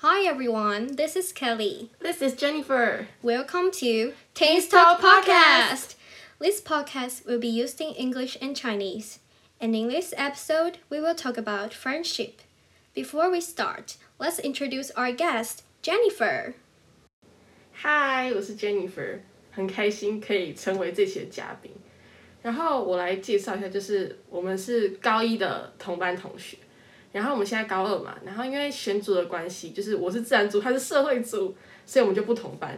Hi everyone, this is Kelly. This is Jennifer. Welcome to Taste Talk Podcast. This podcast will be used in English and Chinese. And in this episode, we will talk about friendship. Before we start, let's introduce our guest, Jennifer. Hi，我是 Jennifer，很开心可以成为这期的嘉宾。然后我来介绍一下，就是我们是高一的同班同学。 然后我们现在高二嘛，然后因为选组的关系，就是我是自然组，他是社会组，所以我们就不同班。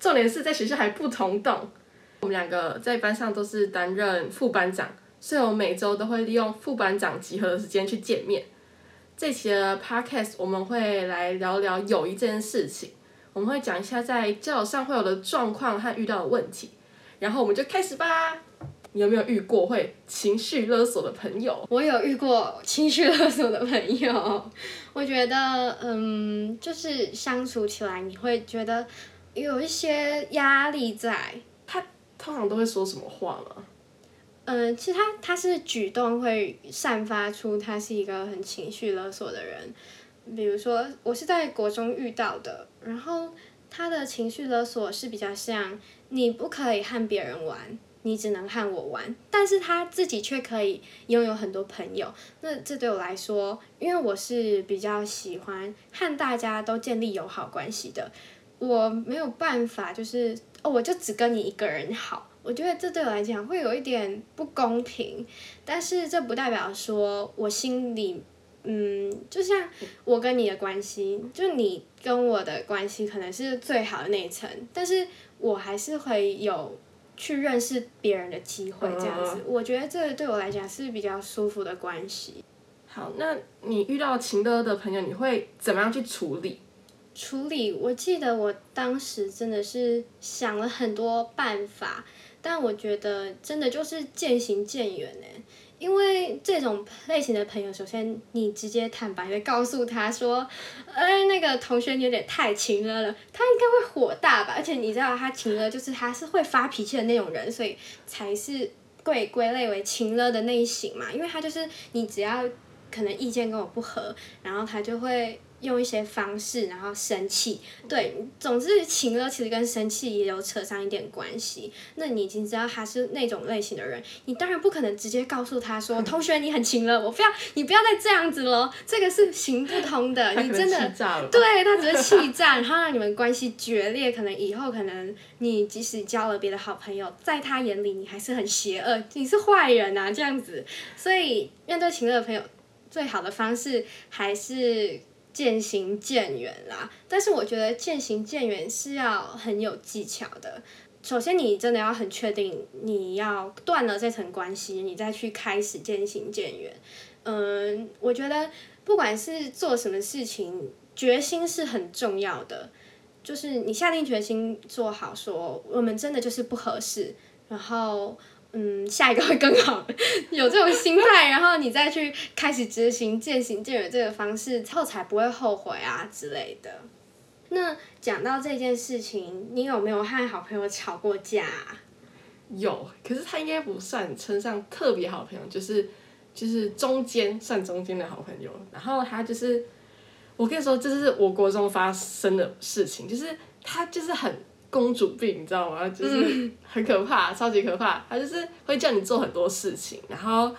重点是在学校还不同栋，我们两个在班上都是担任副班长，所以我每周都会利用副班长集合的时间去见面。这期的 podcast 我们会来聊聊友谊这件事情，我们会讲一下在交友上会有的状况和遇到的问题，然后我们就开始吧。你有没有遇过会情绪勒索的朋友？我有遇过情绪勒索的朋友，我觉得，嗯，就是相处起来你会觉得有一些压力在。他通常都会说什么话吗？嗯，其实他他是举动会散发出他是一个很情绪勒索的人。比如说，我是在国中遇到的，然后他的情绪勒索是比较像你不可以和别人玩。你只能和我玩，但是他自己却可以拥有很多朋友。那这对我来说，因为我是比较喜欢和大家都建立友好关系的，我没有办法，就是哦，我就只跟你一个人好。我觉得这对我来讲会有一点不公平，但是这不代表说我心里，嗯，就像我跟你的关系，就你跟我的关系可能是最好的那一层，但是我还是会有。去认识别人的机会，这样子，uh, 我觉得这对我来讲是比较舒服的关系。好，那你遇到情歌的朋友，你会怎么样去处理？处理，我记得我当时真的是想了很多办法，但我觉得真的就是渐行渐远呢。因为这种类型的朋友，首先你直接坦白的告诉他说，哎，那个同学有点太情了了，他应该会火大吧？而且你知道他情了就是他是会发脾气的那种人，所以才是归归类为情了的类型嘛。因为他就是你只要可能意见跟我不合，然后他就会。用一些方式，然后生气，对，总之情乐其实跟生气也有扯上一点关系。那你已经知道他是那种类型的人，你当然不可能直接告诉他说：“ 同学，你很情乐，我不要，你不要再这样子喽。”这个是行不通的。你真的，对，他只是气炸，然后让你们关系决裂。可能以后可能你即使交了别的好朋友，在他眼里你还是很邪恶，你是坏人啊，这样子。所以面对情乐的朋友，最好的方式还是。渐行渐远啦，但是我觉得渐行渐远是要很有技巧的。首先，你真的要很确定你要断了这层关系，你再去开始渐行渐远。嗯，我觉得不管是做什么事情，决心是很重要的。就是你下定决心做好，说我们真的就是不合适，然后。嗯，下一个会更好，有这种心态，然后你再去开始执行渐行渐远这个方式，之后才不会后悔啊之类的。那讲到这件事情，你有没有和好朋友吵过架？有，可是他应该不算称上特别好朋友，就是就是中间算中间的好朋友。然后他就是，我跟你说，这是我国中发生的事情，就是他就是很。公主病，你知道吗？就是很可怕，嗯、超级可怕。他就是会叫你做很多事情，然后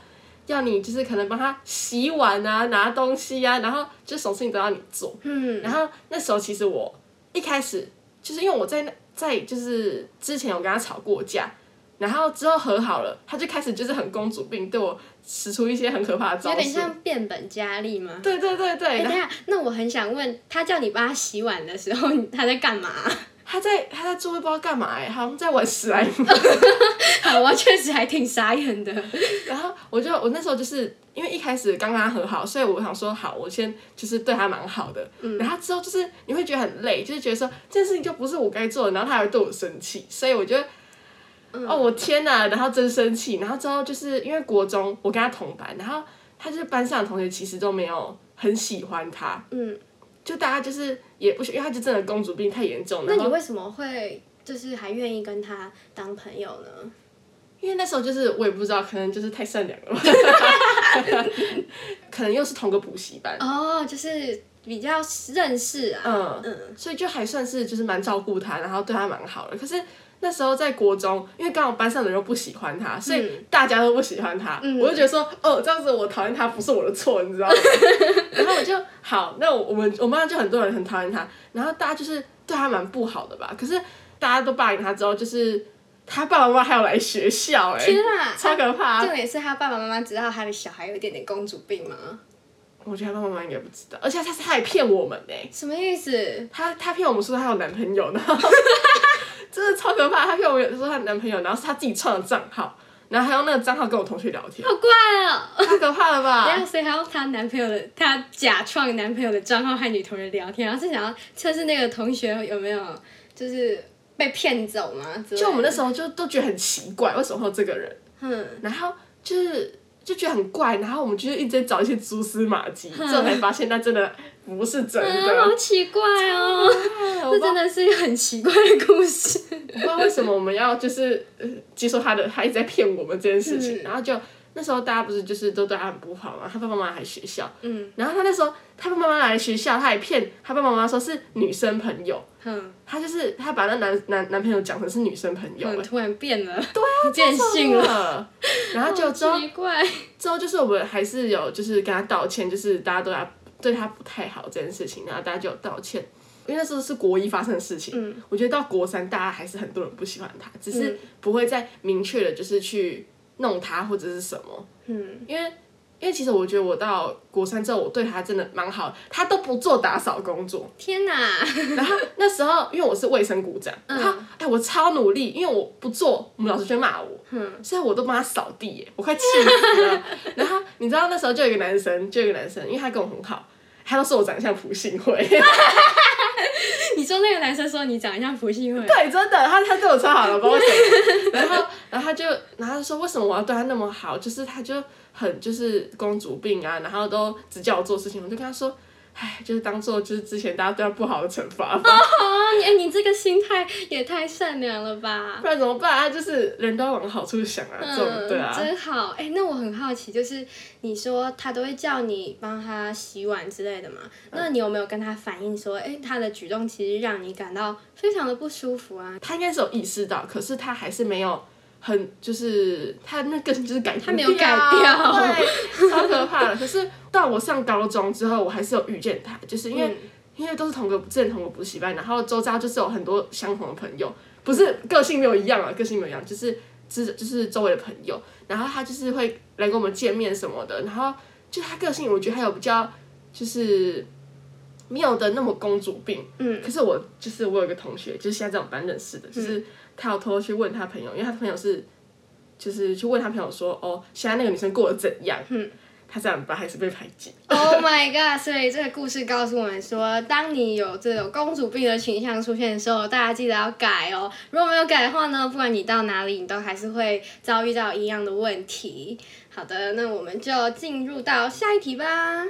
要你就是可能帮他洗碗啊、拿东西啊，然后就什么事情都要你做。嗯。然后那时候其实我一开始就是因为我在那在就是之前有跟他吵过架，然后之后和好了，他就开始就是很公主病，对我使出一些很可怕的招数。有点像变本加厉吗？对对对对。欸、等下，那我很想问他叫你帮他洗碗的时候，他在干嘛？他在他在座位不知道干嘛哎，好像在玩史莱姆。好，我确实还挺傻眼的。然后我就我那时候就是因为一开始刚跟他和好，所以我想说好，我先就是对他蛮好的。嗯。然后之后就是你会觉得很累，就是觉得说这件事情就不是我该做的，然后他还会对我生气，所以我觉得，嗯、哦我天哪，然后真生气。然后之后就是因为国中我跟他同班，然后他就是班上的同学其实都没有很喜欢他。嗯。就大家就是也不是，因为他就真的公主病太严重了。那你为什么会就是还愿意跟他当朋友呢？因为那时候就是我也不知道，可能就是太善良了，可能又是同个补习班。哦，就是比较认识啊，嗯嗯，所以就还算是就是蛮照顾他，然后对他蛮好的。可是那时候在国中，因为刚好班上的人都不喜欢他，所以大家都不喜欢他，嗯、我就觉得说，哦，这样子我讨厌他不是我的错，你知道吗？然后我就好，那我们我们班上就很多人很讨厌他，然后大家就是对他蛮不好的吧。可是大家都霸凌他之后，就是他爸爸妈妈还要来学校、欸，哎，天啊，超可怕！重点是他爸爸妈妈知道他的小孩有一点点公主病吗？我觉得他爸爸妈妈应该不知道，而且他他还骗我们呢、欸。什么意思？他他骗我们说他有男朋友呢，真的超可怕。她骗我们说他有男朋友，然后是她自己创的账号，然后还用那个账号跟我同学聊天。好怪哦、喔！太可怕了吧？然后所以还用他男朋友的，她假创男朋友的账号和女同学聊天，然后是想要测试那个同学有没有就是被骗走吗？就我们那时候就都觉得很奇怪，为什么会有这个人？嗯，然后就是。就觉得很怪，然后我们就一直在找一些蛛丝马迹，最后才发现那真的不是真的。嗯、好奇怪哦，这真的是一个很奇怪的故事。我不知道为什么我们要就是接受他的，他一直在骗我们这件事情，嗯、然后就。那时候大家不是就是都对他很不好嘛，他爸爸妈妈来学校，嗯，然后他那时候他爸爸妈妈来学校，他还骗他爸爸妈妈说是女生朋友，嗯，他就是他把那男男男朋友讲成是女生朋友，突然变了，对啊，变性了，然后就之后之后就是我们还是有就是跟他道歉，就是大家都要对他不太好这件事情，然后大家就有道歉，因为那时候是国一发生的事情，嗯，我觉得到国三大家还是很多人不喜欢他，只是不会再明确的就是去。弄他或者是什么，嗯，因为因为其实我觉得我到国三之后，我对他真的蛮好，他都不做打扫工作。天哪！然后那时候因为我是卫生股长，嗯、然后哎我超努力，因为我不做，我们老师就骂我，嗯，所以我都帮他扫地耶，我快气死了。然后你知道那时候就有一个男生，就有一个男生，因为他跟我很好，他都说我长得像朴信惠。你说那个男生说你长得像朴信惠？对，真的，他他对我超好了，不知道为什么。然后，然后他就，然后他就说，为什么我要对他那么好？就是他就很就是公主病啊，然后都只叫我做事情，我就跟他说。唉，就是当做就是之前大家对他不好的惩罚。哦，你你这个心态也太善良了吧？不然怎么办？他就是人都要往好处想啊，这种、嗯、对啊。真好，哎、欸，那我很好奇，就是你说他都会叫你帮他洗碗之类的嘛？那你有没有跟他反映说，哎、欸，他的举动其实让你感到非常的不舒服啊？他应该是有意识到，可是他还是没有。很就是他那个就是改他没有改掉，对，超可怕的。可是到我上高中之后，我还是有遇见他，就是因为、嗯、因为都是同个之前同个补习班，然后周遭就是有很多相同的朋友，不是个性没有一样啊，个性没有一样，就是就是就是周围的朋友，然后他就是会来跟我们见面什么的，然后就他个性，我觉得还有比较就是没有的那么公主病，嗯，可是我就是我有一个同学，就是现在在我们班认识的，就是。嗯他有偷偷去问他朋友，因为他朋友是，就是去问他朋友说，哦，现在那个女生过得怎样？嗯，他这样吧，还是被排挤。Oh my god！所以这个故事告诉我们说，当你有这种公主病的倾向出现的时候，大家记得要改哦。如果没有改的话呢，不管你到哪里，你都还是会遭遇到一样的问题。好的，那我们就进入到下一题吧。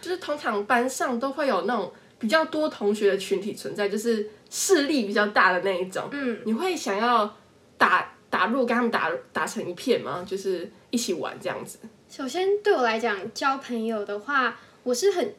就是通常班上都会有那种比较多同学的群体存在，就是。势力比较大的那一种，嗯，你会想要打打入跟他们打打成一片吗？就是一起玩这样子。首先对我来讲，交朋友的话，我是很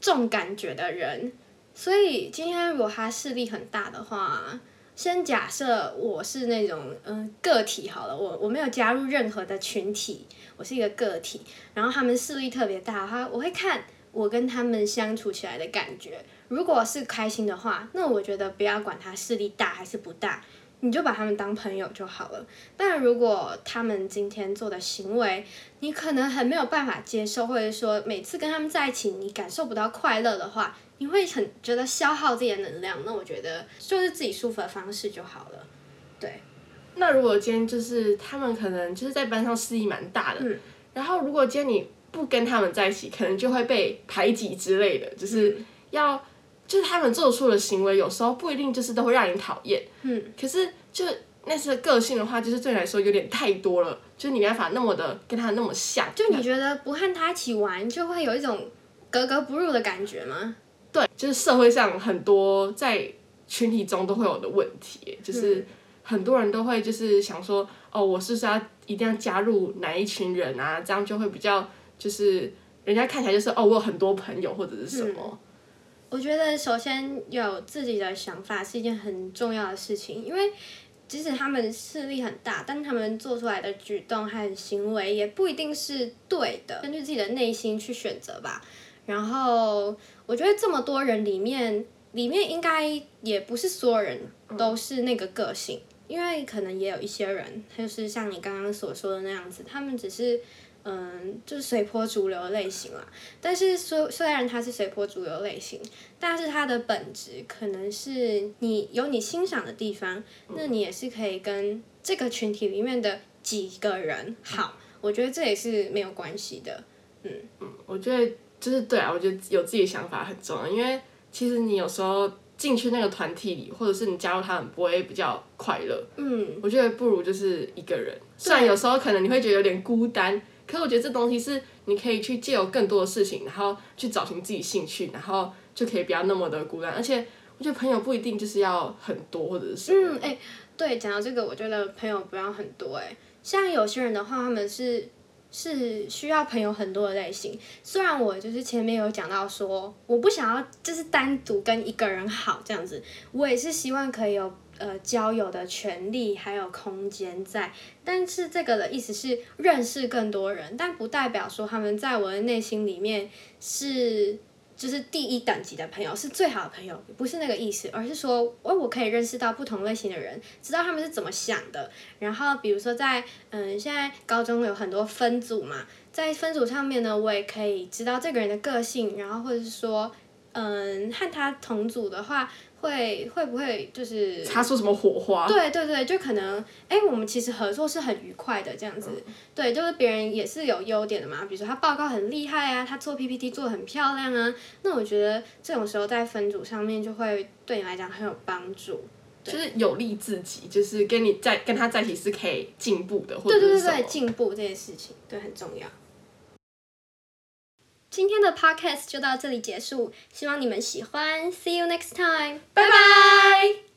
重感觉的人，所以今天如果他势力很大的话，先假设我是那种嗯、呃、个体好了，我我没有加入任何的群体，我是一个个体，然后他们势力特别大的话，我会看我跟他们相处起来的感觉。如果是开心的话，那我觉得不要管他势力大还是不大，你就把他们当朋友就好了。但如果他们今天做的行为，你可能很没有办法接受，或者说每次跟他们在一起你感受不到快乐的话，你会很觉得消耗自己的能量。那我觉得就是自己舒服的方式就好了。对。那如果今天就是他们可能就是在班上势力蛮大的，嗯，然后如果今天你不跟他们在一起，可能就会被排挤之类的，就是要。就是他们做出的行为，有时候不一定就是都会让人讨厌。嗯，可是就那些个性的话，就是对你来说有点太多了，就是你没办法那么的跟他那么像。就你觉得不和他一起玩，就会有一种格格不入的感觉吗？对，就是社会上很多在群体中都会有的问题，就是很多人都会就是想说，哦，我是不是要一定要加入哪一群人啊？这样就会比较就是人家看起来就是哦，我有很多朋友或者是什么。我觉得首先有自己的想法是一件很重要的事情，因为即使他们势力很大，但他们做出来的举动和行为也不一定是对的，根据自己的内心去选择吧。然后我觉得这么多人里面，里面应该也不是所有人都是那个个性，因为可能也有一些人，就是像你刚刚所说的那样子，他们只是。嗯，就是随波逐流的类型啦。但是虽虽然他是随波逐流类型，但是他的本质可能是你有你欣赏的地方，那你也是可以跟这个群体里面的几个人好。我觉得这也是没有关系的。嗯嗯，我觉得就是对啊，我觉得有自己的想法很重要，因为其实你有时候进去那个团体里，或者是你加入他们，不会比较快乐。嗯，我觉得不如就是一个人，虽然有时候可能你会觉得有点孤单。可是我觉得这东西是你可以去借由更多的事情，然后去找寻自己兴趣，然后就可以不要那么的孤单。而且我觉得朋友不一定就是要很多，或者是嗯，哎、欸，对，讲到这个，我觉得朋友不要很多、欸。哎，像有些人的话，他们是是需要朋友很多的类型。虽然我就是前面有讲到说，我不想要就是单独跟一个人好这样子，我也是希望可以有。呃，交友的权利还有空间在，但是这个的意思是认识更多人，但不代表说他们在我的内心里面是就是第一等级的朋友，是最好的朋友，不是那个意思，而是说，哦我可以认识到不同类型的人，知道他们是怎么想的。然后比如说在嗯，现在高中有很多分组嘛，在分组上面呢，我也可以知道这个人的个性，然后或者是说，嗯，和他同组的话。会会不会就是擦出什么火花？对对对，就可能哎，我们其实合作是很愉快的这样子。嗯、对，就是别人也是有优点的嘛，比如说他报告很厉害啊，他做 PPT 做的很漂亮啊。那我觉得这种时候在分组上面就会对你来讲很有帮助，就是有利自己，就是跟你在跟他在一起是可以进步的，或者对对对对，进步这件事情对很重要。今天的 podcast 就到这里结束，希望你们喜欢。See you next time，拜拜。